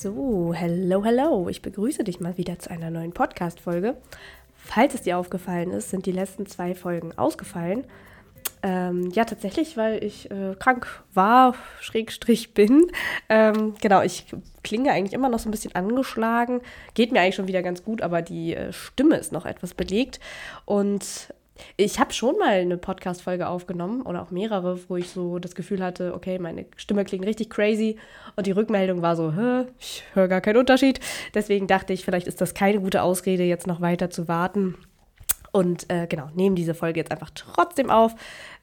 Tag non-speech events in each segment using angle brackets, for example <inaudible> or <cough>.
So, hello, hello. Ich begrüße dich mal wieder zu einer neuen Podcast-Folge. Falls es dir aufgefallen ist, sind die letzten zwei Folgen ausgefallen. Ähm, ja, tatsächlich, weil ich äh, krank war, Schrägstrich bin. Ähm, genau, ich klinge eigentlich immer noch so ein bisschen angeschlagen. Geht mir eigentlich schon wieder ganz gut, aber die äh, Stimme ist noch etwas belegt. Und ich habe schon mal eine Podcast-Folge aufgenommen oder auch mehrere, wo ich so das Gefühl hatte, okay, meine Stimme klingt richtig crazy und die Rückmeldung war so, Hä, ich höre gar keinen Unterschied. Deswegen dachte ich, vielleicht ist das keine gute Ausrede, jetzt noch weiter zu warten. Und äh, genau, nehme diese Folge jetzt einfach trotzdem auf.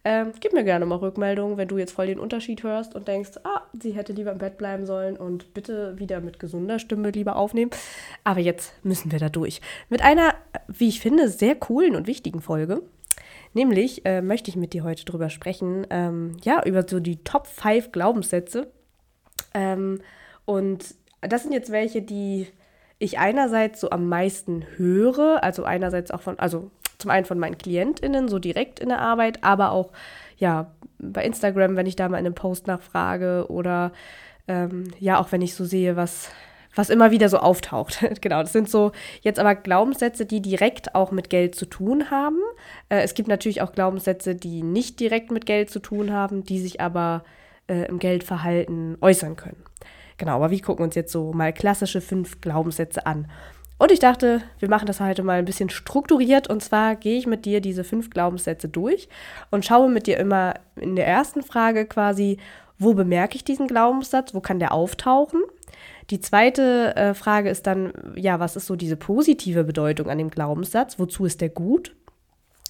Ähm, gib mir gerne mal Rückmeldung, wenn du jetzt voll den Unterschied hörst und denkst, ah, sie hätte lieber im Bett bleiben sollen und bitte wieder mit gesunder Stimme lieber aufnehmen. Aber jetzt müssen wir da durch. Mit einer, wie ich finde, sehr coolen und wichtigen Folge. Nämlich äh, möchte ich mit dir heute drüber sprechen, ähm, ja, über so die Top 5 Glaubenssätze. Ähm, und das sind jetzt welche, die ich einerseits so am meisten höre, also einerseits auch von, also zum einen von meinen KlientInnen, so direkt in der Arbeit, aber auch ja bei Instagram, wenn ich da mal in einem Post nachfrage oder ähm, ja, auch wenn ich so sehe, was, was immer wieder so auftaucht. <laughs> genau, das sind so jetzt aber Glaubenssätze, die direkt auch mit Geld zu tun haben. Äh, es gibt natürlich auch Glaubenssätze, die nicht direkt mit Geld zu tun haben, die sich aber äh, im Geldverhalten äußern können. Genau, aber wir gucken uns jetzt so mal klassische fünf Glaubenssätze an. Und ich dachte, wir machen das heute mal ein bisschen strukturiert. Und zwar gehe ich mit dir diese fünf Glaubenssätze durch und schaue mit dir immer in der ersten Frage quasi, wo bemerke ich diesen Glaubenssatz, wo kann der auftauchen? Die zweite äh, Frage ist dann, ja, was ist so diese positive Bedeutung an dem Glaubenssatz? Wozu ist der gut?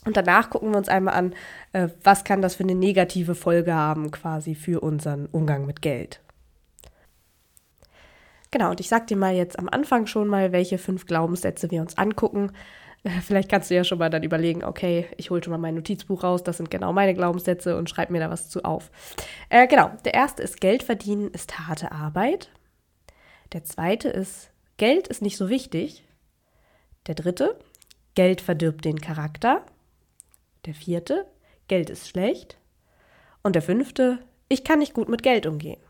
Und danach gucken wir uns einmal an, äh, was kann das für eine negative Folge haben quasi für unseren Umgang mit Geld. Genau, und ich sag dir mal jetzt am Anfang schon mal, welche fünf Glaubenssätze wir uns angucken. Äh, vielleicht kannst du ja schon mal dann überlegen, okay, ich hole schon mal mein Notizbuch raus, das sind genau meine Glaubenssätze und schreib mir da was zu auf. Äh, genau, der erste ist Geld verdienen ist harte Arbeit. Der zweite ist Geld ist nicht so wichtig. Der dritte, Geld verdirbt den Charakter. Der vierte, Geld ist schlecht. Und der fünfte, ich kann nicht gut mit Geld umgehen.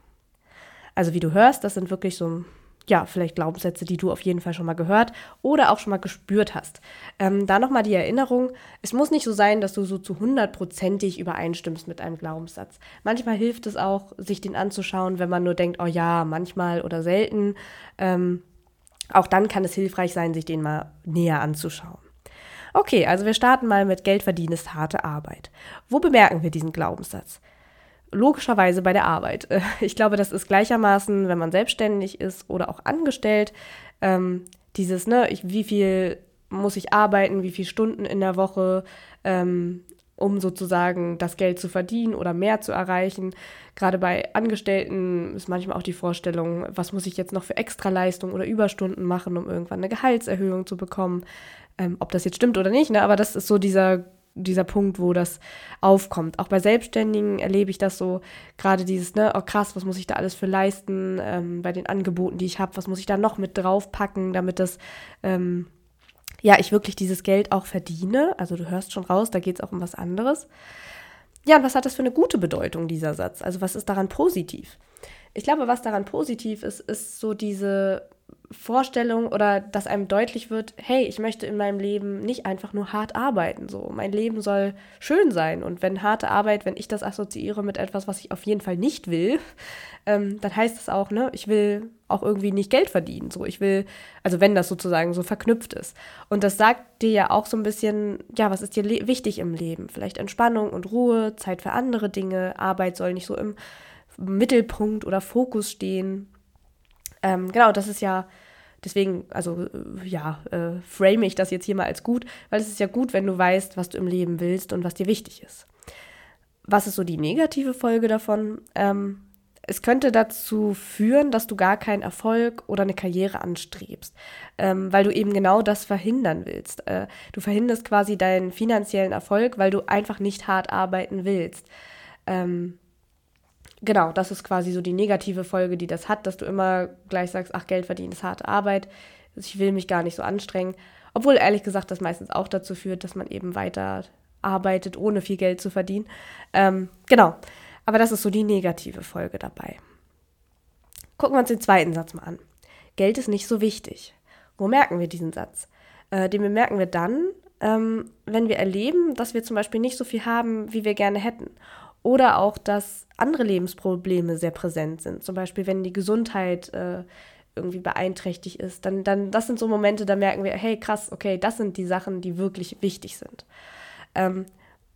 Also wie du hörst, das sind wirklich so, ja, vielleicht Glaubenssätze, die du auf jeden Fall schon mal gehört oder auch schon mal gespürt hast. Ähm, da nochmal die Erinnerung, es muss nicht so sein, dass du so zu hundertprozentig übereinstimmst mit einem Glaubenssatz. Manchmal hilft es auch, sich den anzuschauen, wenn man nur denkt, oh ja, manchmal oder selten. Ähm, auch dann kann es hilfreich sein, sich den mal näher anzuschauen. Okay, also wir starten mal mit Geld verdienen ist harte Arbeit. Wo bemerken wir diesen Glaubenssatz? Logischerweise bei der Arbeit. <laughs> Ich glaube, das ist gleichermaßen, wenn man selbstständig ist oder auch angestellt, ähm, dieses, ne, ich, wie viel muss ich arbeiten, wie viele Stunden in der Woche, ähm, um sozusagen das Geld zu verdienen oder mehr zu erreichen. Gerade bei Angestellten ist manchmal auch die Vorstellung, was muss ich jetzt noch für Extraleistung oder Überstunden machen, um irgendwann eine Gehaltserhöhung zu bekommen. Ähm, ob das jetzt stimmt oder nicht, ne? aber das ist so dieser dieser Punkt, wo das aufkommt. Auch bei Selbstständigen erlebe ich das so, gerade dieses, ne, oh krass, was muss ich da alles für leisten, ähm, bei den Angeboten, die ich habe, was muss ich da noch mit draufpacken, damit das, ähm, ja, ich wirklich dieses Geld auch verdiene. Also du hörst schon raus, da geht es auch um was anderes. Ja, und was hat das für eine gute Bedeutung, dieser Satz? Also was ist daran positiv? Ich glaube, was daran positiv ist, ist so diese Vorstellung oder dass einem deutlich wird, hey, ich möchte in meinem Leben nicht einfach nur hart arbeiten, so. Mein Leben soll schön sein. Und wenn harte Arbeit, wenn ich das assoziiere mit etwas, was ich auf jeden Fall nicht will, <laughs> ähm, dann heißt es auch, ne, ich will auch irgendwie nicht Geld verdienen, so. Ich will, also wenn das sozusagen so verknüpft ist. Und das sagt dir ja auch so ein bisschen, ja, was ist dir wichtig im Leben? Vielleicht Entspannung und Ruhe, Zeit für andere Dinge, Arbeit soll nicht so im Mittelpunkt oder Fokus stehen. Ähm, genau, das ist ja deswegen, also äh, ja, äh, frame ich das jetzt hier mal als gut, weil es ist ja gut, wenn du weißt, was du im Leben willst und was dir wichtig ist. Was ist so die negative Folge davon? Ähm, es könnte dazu führen, dass du gar keinen Erfolg oder eine Karriere anstrebst, ähm, weil du eben genau das verhindern willst. Äh, du verhinderst quasi deinen finanziellen Erfolg, weil du einfach nicht hart arbeiten willst. Ähm, genau, das ist quasi so die negative Folge, die das hat, dass du immer gleich sagst, ach, Geld verdienen ist harte Arbeit, ich will mich gar nicht so anstrengen. Obwohl ehrlich gesagt das meistens auch dazu führt, dass man eben weiter arbeitet, ohne viel Geld zu verdienen. Ähm, genau, aber das ist so die negative Folge dabei. Gucken wir uns den zweiten Satz mal an. Geld ist nicht so wichtig. Wo merken wir diesen Satz? Äh, den bemerken wir dann, ähm, wenn wir erleben, dass wir zum Beispiel nicht so viel haben, wie wir gerne hätten. Oder auch, dass andere Lebensprobleme sehr präsent sind. Zum Beispiel, wenn die Gesundheit äh, irgendwie beeinträchtigt ist. Dann, dann, das sind so Momente, da merken wir, hey, krass, okay, das sind die Sachen, die wirklich wichtig sind. Ähm,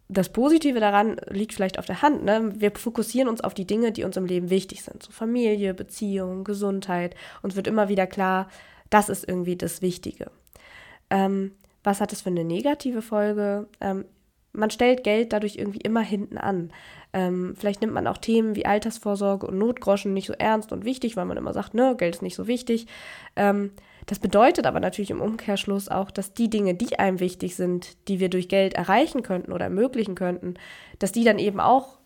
das Positive daran liegt vielleicht auf der Hand. Ne? Wir fokussieren uns auf die Dinge, die uns im Leben wichtig sind. So Familie, Beziehung, Gesundheit. Uns wird immer wieder klar, das ist irgendwie das Wichtige. Ähm, was hat es für eine negative Folge? Ähm, man stellt Geld dadurch irgendwie immer hinten an. Ähm, vielleicht nimmt man auch Themen wie Altersvorsorge und Notgroschen nicht so ernst und wichtig, weil man immer sagt, ne, Geld ist nicht so wichtig. Ähm, das bedeutet aber natürlich im Umkehrschluss auch, dass die Dinge, die einem wichtig sind, die wir durch Geld erreichen könnten oder ermöglichen könnten, dass die dann eben auch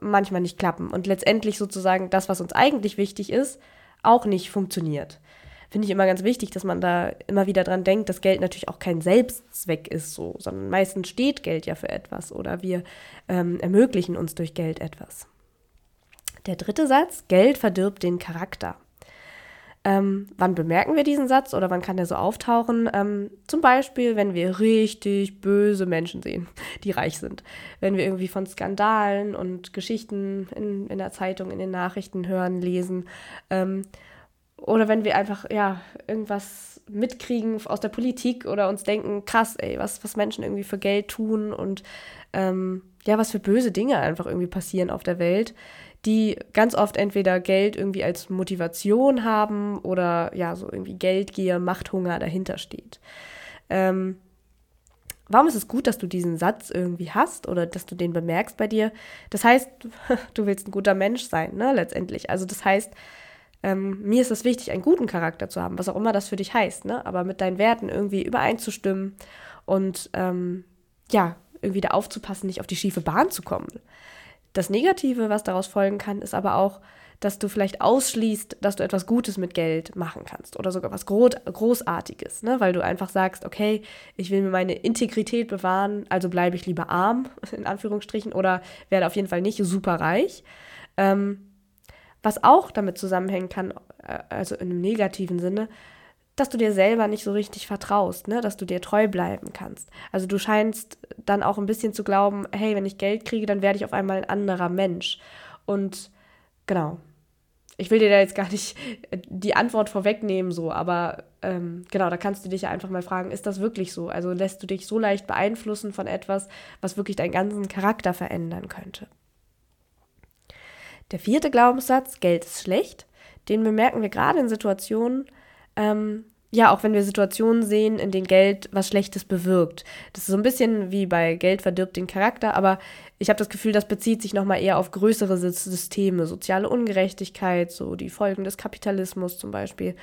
manchmal nicht klappen und letztendlich sozusagen das, was uns eigentlich wichtig ist, auch nicht funktioniert finde ich immer ganz wichtig, dass man da immer wieder dran denkt, dass Geld natürlich auch kein Selbstzweck ist, so, sondern meistens steht Geld ja für etwas oder wir ähm, ermöglichen uns durch Geld etwas. Der dritte Satz, Geld verdirbt den Charakter. Ähm, wann bemerken wir diesen Satz oder wann kann der so auftauchen? Ähm, zum Beispiel, wenn wir richtig böse Menschen sehen, <laughs> die reich sind. Wenn wir irgendwie von Skandalen und Geschichten in, in der Zeitung, in den Nachrichten hören, lesen. Ähm, oder wenn wir einfach, ja, irgendwas mitkriegen aus der Politik oder uns denken, krass, ey, was, was Menschen irgendwie für Geld tun und ähm, ja, was für böse Dinge einfach irgendwie passieren auf der Welt, die ganz oft entweder Geld irgendwie als Motivation haben oder ja, so irgendwie Geldgier, Machthunger dahinter steht. Ähm, warum ist es gut, dass du diesen Satz irgendwie hast oder dass du den bemerkst bei dir? Das heißt, <laughs> du willst ein guter Mensch sein, ne, letztendlich. Also das heißt, ähm, mir ist es wichtig, einen guten Charakter zu haben, was auch immer das für dich heißt, ne? aber mit deinen Werten irgendwie übereinzustimmen und ähm, ja, irgendwie da aufzupassen, nicht auf die schiefe Bahn zu kommen. Das Negative, was daraus folgen kann, ist aber auch, dass du vielleicht ausschließt, dass du etwas Gutes mit Geld machen kannst oder sogar was Großartiges, ne? weil du einfach sagst, okay, ich will mir meine Integrität bewahren, also bleibe ich lieber arm, <laughs> in Anführungsstrichen, oder werde auf jeden Fall nicht super reich. Ähm, was auch damit zusammenhängen kann, äh, also in einem negativen Sinne, dass du dir selber nicht so richtig vertraust, ne? dass du dir treu bleiben kannst. Also du scheinst dann auch ein bisschen zu glauben, hey, wenn ich Geld kriege, dann werde ich auf einmal ein anderer Mensch. Und genau, ich will dir da jetzt gar nicht <laughs> die Antwort vorwegnehmen, so, aber ähm, genau, da kannst du dich ja einfach mal fragen, ist das wirklich so? Also lässt du dich so leicht beeinflussen von etwas, was wirklich deinen ganzen Charakter verändern könnte? Der vierte Glaubenssatz, Geld ist schlecht, den bemerken wir gerade in Situationen, ähm, ja, auch wenn wir Situationen sehen, in denen Geld was Schlechtes bewirkt. Das ist so ein bisschen wie bei Geld verdirbt den Charakter, aber ich habe das Gefühl, das bezieht sich nochmal eher auf größere Systeme, soziale Ungerechtigkeit, so die Folgen des Kapitalismus zum Beispiel,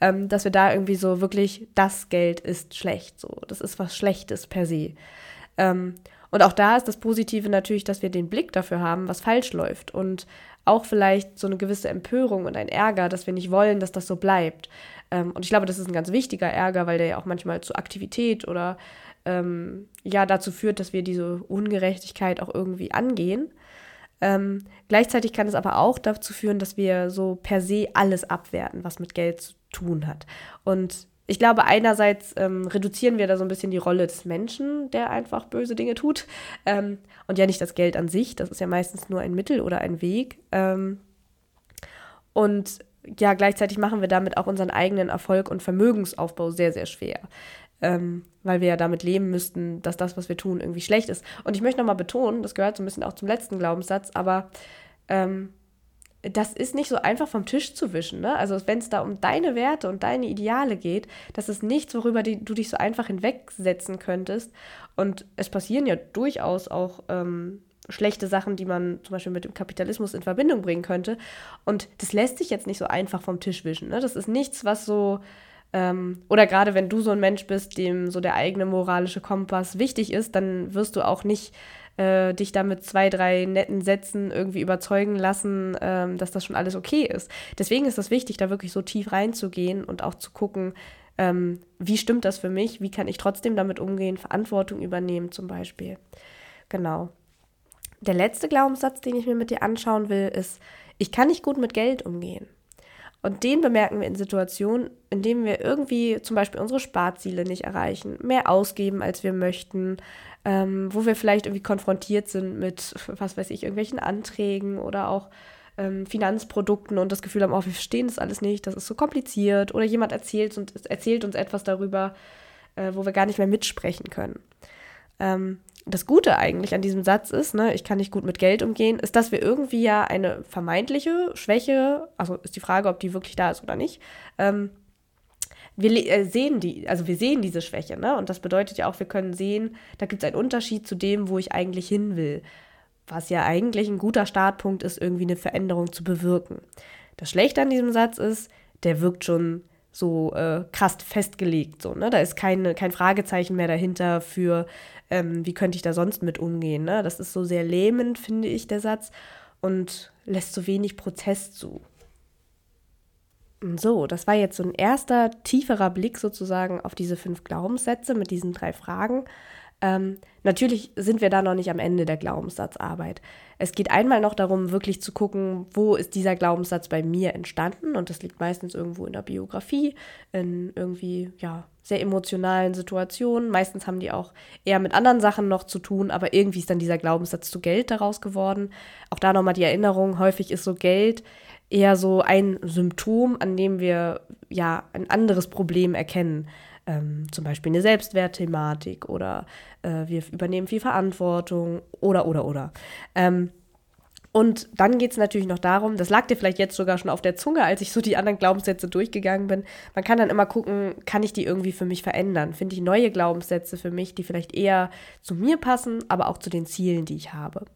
ähm, dass wir da irgendwie so wirklich, das Geld ist schlecht, so, das ist was Schlechtes per se. Ähm, und auch da ist das Positive natürlich, dass wir den Blick dafür haben, was falsch läuft und auch vielleicht so eine gewisse Empörung und ein Ärger, dass wir nicht wollen, dass das so bleibt. Ähm, und ich glaube, das ist ein ganz wichtiger Ärger, weil der ja auch manchmal zu Aktivität oder ähm, ja dazu führt, dass wir diese Ungerechtigkeit auch irgendwie angehen. Ähm, gleichzeitig kann es aber auch dazu führen, dass wir so per se alles abwerten, was mit Geld zu tun hat. Und ich glaube, einerseits ähm, reduzieren wir da so ein bisschen die Rolle des Menschen, der einfach böse Dinge tut. Ähm, und ja nicht das Geld an sich, das ist ja meistens nur ein Mittel oder ein Weg. Ähm, und ja, gleichzeitig machen wir damit auch unseren eigenen Erfolg und Vermögensaufbau sehr, sehr schwer. Ähm, weil wir ja damit leben müssten, dass das, was wir tun, irgendwie schlecht ist. Und ich möchte nochmal betonen, das gehört so ein bisschen auch zum letzten Glaubenssatz, aber ähm, das ist nicht so einfach vom Tisch zu wischen. Ne? Also wenn es da um deine Werte und deine Ideale geht, das ist nichts, worüber die, du dich so einfach hinwegsetzen könntest. Und es passieren ja durchaus auch ähm, schlechte Sachen, die man zum Beispiel mit dem Kapitalismus in Verbindung bringen könnte. Und das lässt sich jetzt nicht so einfach vom Tisch wischen. Ne? Das ist nichts, was so ähm, oder gerade wenn du so ein Mensch bist, dem so der eigene moralische Kompass wichtig ist, dann wirst du auch nicht äh, dich da mit zwei, drei netten Sätzen irgendwie überzeugen lassen, ähm, dass das schon alles okay ist. Deswegen ist es wichtig, da wirklich so tief reinzugehen und auch zu gucken, ähm, wie stimmt das für mich, wie kann ich trotzdem damit umgehen, Verantwortung übernehmen zum Beispiel. Genau. Der letzte Glaubenssatz, den ich mir mit dir anschauen will, ist, ich kann nicht gut mit Geld umgehen. Und den bemerken wir in Situationen, in denen wir irgendwie zum Beispiel unsere Sparziele nicht erreichen, mehr ausgeben, als wir möchten, ähm, wo wir vielleicht irgendwie konfrontiert sind mit, was weiß ich, irgendwelchen Anträgen oder auch ähm, Finanzprodukten und das Gefühl haben, oh, wir verstehen das alles nicht, das ist so kompliziert. Oder jemand erzählt, und, erzählt uns etwas darüber, äh, wo wir gar nicht mehr mitsprechen können. Ähm, das Gute eigentlich an diesem Satz ist, ne, ich kann nicht gut mit Geld umgehen, ist, dass wir irgendwie ja eine vermeintliche Schwäche, also ist die Frage, ob die wirklich da ist oder nicht, ähm, wir äh, sehen die, also wir sehen diese Schwäche, ne? Und das bedeutet ja auch, wir können sehen, da gibt es einen Unterschied zu dem, wo ich eigentlich hin will. Was ja eigentlich ein guter Startpunkt ist, irgendwie eine Veränderung zu bewirken. Das Schlechte an diesem Satz ist, der wirkt schon so äh, krass festgelegt. So, ne? Da ist keine, kein Fragezeichen mehr dahinter für, ähm, wie könnte ich da sonst mit umgehen. Ne? Das ist so sehr lähmend, finde ich, der Satz, und lässt so wenig Prozess zu. So, das war jetzt so ein erster tieferer Blick sozusagen auf diese fünf Glaubenssätze mit diesen drei Fragen. Ähm, natürlich sind wir da noch nicht am Ende der Glaubenssatzarbeit. Es geht einmal noch darum, wirklich zu gucken, wo ist dieser Glaubenssatz bei mir entstanden. Und das liegt meistens irgendwo in der Biografie, in irgendwie, ja, sehr emotionalen Situationen. Meistens haben die auch eher mit anderen Sachen noch zu tun, aber irgendwie ist dann dieser Glaubenssatz zu Geld daraus geworden. Auch da nochmal die Erinnerung, häufig ist so Geld eher so ein Symptom, an dem wir ja ein anderes Problem erkennen ähm, zum Beispiel eine Selbstwertthematik oder äh, wir übernehmen viel Verantwortung oder, oder, oder. Ähm, und dann geht es natürlich noch darum, das lag dir vielleicht jetzt sogar schon auf der Zunge, als ich so die anderen Glaubenssätze durchgegangen bin. Man kann dann immer gucken, kann ich die irgendwie für mich verändern? Finde ich neue Glaubenssätze für mich, die vielleicht eher zu mir passen, aber auch zu den Zielen, die ich habe.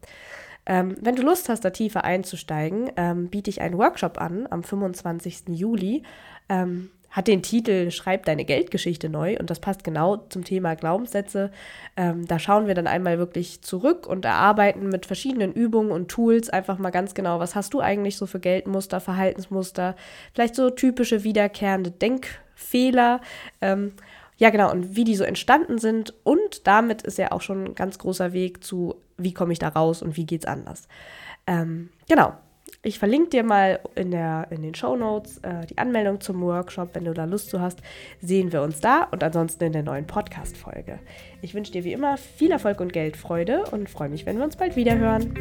Ähm, wenn du Lust hast, da tiefer einzusteigen, ähm, biete ich einen Workshop an am 25. Juli. Ähm, hat den Titel Schreib deine Geldgeschichte neu und das passt genau zum Thema Glaubenssätze. Ähm, da schauen wir dann einmal wirklich zurück und erarbeiten mit verschiedenen Übungen und Tools einfach mal ganz genau, was hast du eigentlich so für Geldmuster, Verhaltensmuster, vielleicht so typische wiederkehrende Denkfehler. Ähm, ja, genau, und wie die so entstanden sind. Und damit ist ja auch schon ein ganz großer Weg zu, wie komme ich da raus und wie geht es anders. Ähm, genau, ich verlinke dir mal in, der, in den Show Notes äh, die Anmeldung zum Workshop. Wenn du da Lust zu hast, sehen wir uns da und ansonsten in der neuen Podcast-Folge. Ich wünsche dir wie immer viel Erfolg und Geldfreude und freue mich, wenn wir uns bald wieder hören.